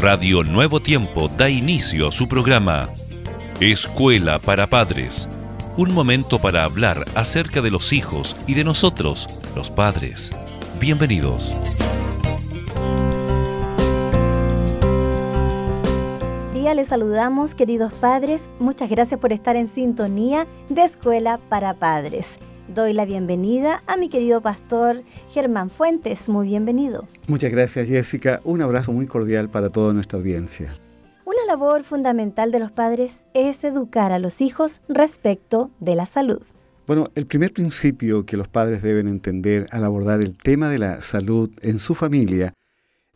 Radio Nuevo Tiempo da inicio a su programa Escuela para Padres. Un momento para hablar acerca de los hijos y de nosotros, los padres. Bienvenidos. Día les saludamos, queridos padres. Muchas gracias por estar en sintonía de Escuela para Padres. Doy la bienvenida a mi querido pastor Germán Fuentes. Muy bienvenido. Muchas gracias Jessica. Un abrazo muy cordial para toda nuestra audiencia. Una labor fundamental de los padres es educar a los hijos respecto de la salud. Bueno, el primer principio que los padres deben entender al abordar el tema de la salud en su familia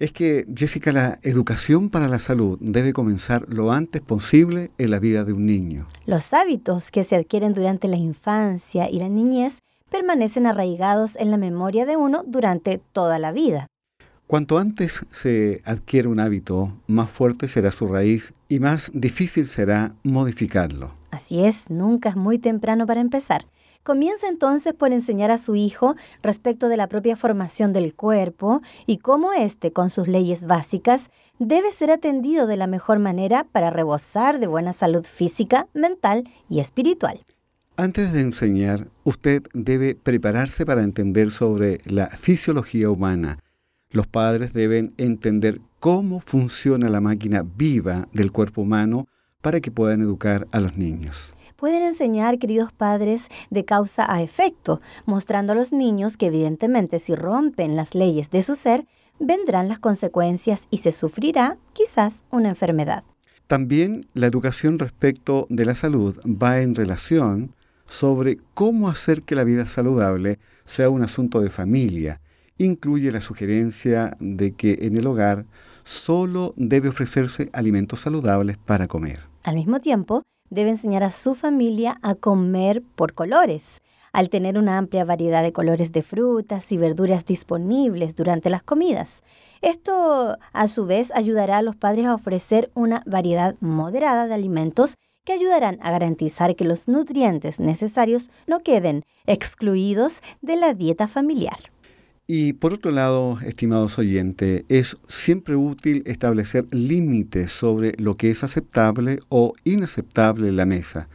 es que, Jessica, la educación para la salud debe comenzar lo antes posible en la vida de un niño. Los hábitos que se adquieren durante la infancia y la niñez permanecen arraigados en la memoria de uno durante toda la vida. Cuanto antes se adquiere un hábito, más fuerte será su raíz y más difícil será modificarlo. Así es, nunca es muy temprano para empezar. Comienza entonces por enseñar a su hijo respecto de la propia formación del cuerpo y cómo éste, con sus leyes básicas, debe ser atendido de la mejor manera para rebosar de buena salud física, mental y espiritual. Antes de enseñar, usted debe prepararse para entender sobre la fisiología humana. Los padres deben entender cómo funciona la máquina viva del cuerpo humano para que puedan educar a los niños pueden enseñar, queridos padres, de causa a efecto, mostrando a los niños que evidentemente si rompen las leyes de su ser, vendrán las consecuencias y se sufrirá quizás una enfermedad. También la educación respecto de la salud va en relación sobre cómo hacer que la vida saludable sea un asunto de familia. Incluye la sugerencia de que en el hogar solo debe ofrecerse alimentos saludables para comer. Al mismo tiempo, debe enseñar a su familia a comer por colores. Al tener una amplia variedad de colores de frutas y verduras disponibles durante las comidas. Esto, a su vez, ayudará a los padres a ofrecer una variedad moderada de alimentos que ayudarán a garantizar que los nutrientes necesarios no queden excluidos de la dieta familiar. Y por otro lado, estimados oyentes, es siempre útil establecer límites sobre lo que es aceptable o inaceptable en la mesa.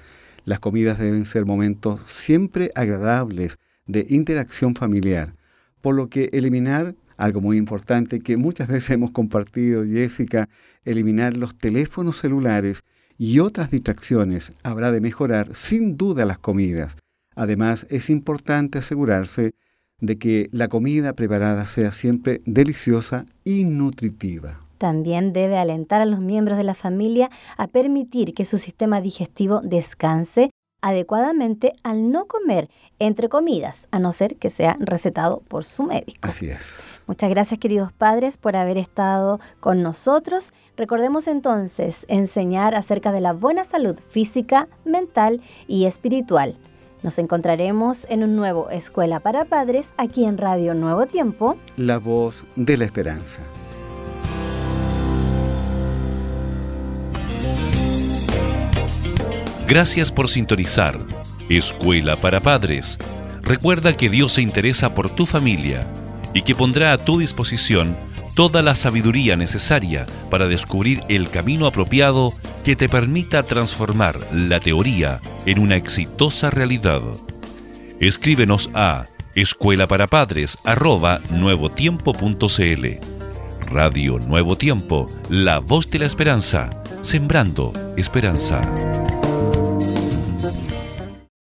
Las comidas deben ser momentos siempre agradables de interacción familiar, por lo que eliminar algo muy importante que muchas veces hemos compartido, Jessica, eliminar los teléfonos celulares y otras distracciones habrá de mejorar sin duda las comidas. Además, es importante asegurarse de que la comida preparada sea siempre deliciosa y nutritiva. También debe alentar a los miembros de la familia a permitir que su sistema digestivo descanse adecuadamente al no comer entre comidas, a no ser que sea recetado por su médico. Así es. Muchas gracias queridos padres por haber estado con nosotros. Recordemos entonces enseñar acerca de la buena salud física, mental y espiritual. Nos encontraremos en un nuevo Escuela para Padres aquí en Radio Nuevo Tiempo. La voz de la esperanza. Gracias por sintonizar. Escuela para Padres. Recuerda que Dios se interesa por tu familia y que pondrá a tu disposición toda la sabiduría necesaria para descubrir el camino apropiado que te permita transformar la teoría en una exitosa realidad. Escríbenos a escuela para padres nuevotiempo.cl. Radio Nuevo Tiempo, la voz de la esperanza, sembrando esperanza.